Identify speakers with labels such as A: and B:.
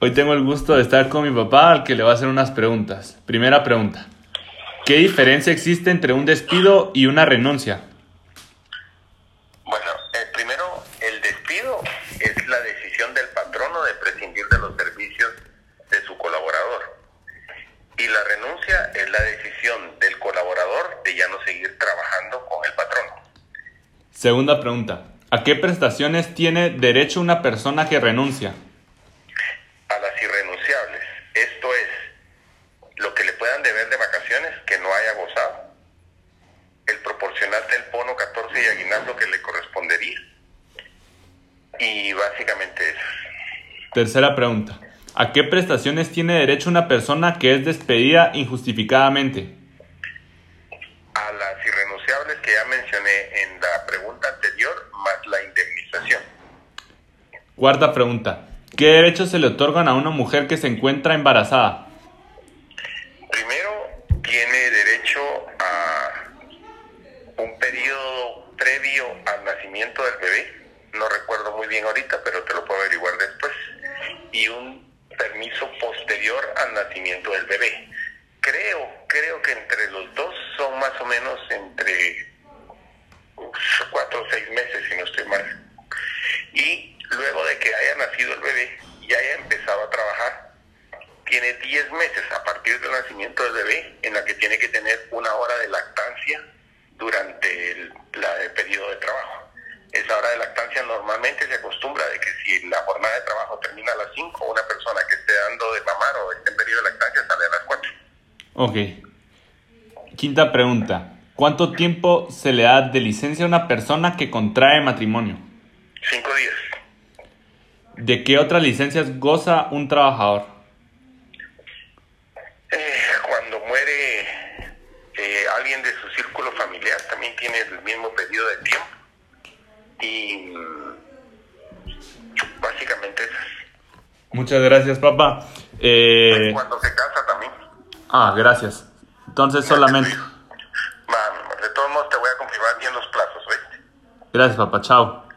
A: Hoy tengo el gusto de estar con mi papá al que le voy a hacer unas preguntas. Primera pregunta. ¿Qué diferencia existe entre un despido y una renuncia?
B: Bueno, eh, primero, el despido es la decisión del patrono de prescindir de los servicios de su colaborador. Y la renuncia es la decisión del colaborador de ya no seguir trabajando con el patrono.
A: Segunda pregunta. ¿A qué prestaciones tiene derecho una persona que renuncia?
B: A las irrenunciables. Esto es lo que le puedan que no haya gozado. El proporcional del bono 14 y aguinaldo que le correspondería. Y básicamente eso.
A: Tercera pregunta. ¿A qué prestaciones tiene derecho una persona que es despedida injustificadamente?
B: A las irrenunciables que ya mencioné en la pregunta anterior, más la indemnización.
A: Cuarta pregunta. ¿Qué derechos se le otorgan a una mujer que se encuentra embarazada?
B: Tiene derecho a un periodo previo al nacimiento del bebé. No recuerdo muy bien ahorita, pero te lo puedo averiguar después. Y un permiso posterior al nacimiento del bebé. Creo, creo que entre los dos son más o menos entre cuatro o seis meses, si no estoy mal. Y luego de que haya nacido el bebé y haya empezado tiene 10 meses a partir del nacimiento del bebé en la que tiene que tener una hora de lactancia durante el, la, el periodo de trabajo. Esa hora de lactancia normalmente se acostumbra de que si la jornada de trabajo termina a las 5, una persona que esté dando de mamar o esté en periodo de lactancia sale a las 4.
A: Ok. Quinta pregunta. ¿Cuánto tiempo se le da de licencia a una persona que contrae matrimonio?
B: 5 días.
A: ¿De qué otras licencias goza un trabajador?
B: Eh, eh, alguien de su círculo familiar también tiene el mismo periodo de tiempo. Y mm, básicamente esas.
A: Muchas gracias, papá. Eh,
B: Cuando se casa también.
A: ah, gracias. Entonces solamente.
B: Amor. De todos modos te voy a confirmar bien los plazos, ¿oíste?
A: Gracias, papá. Chao.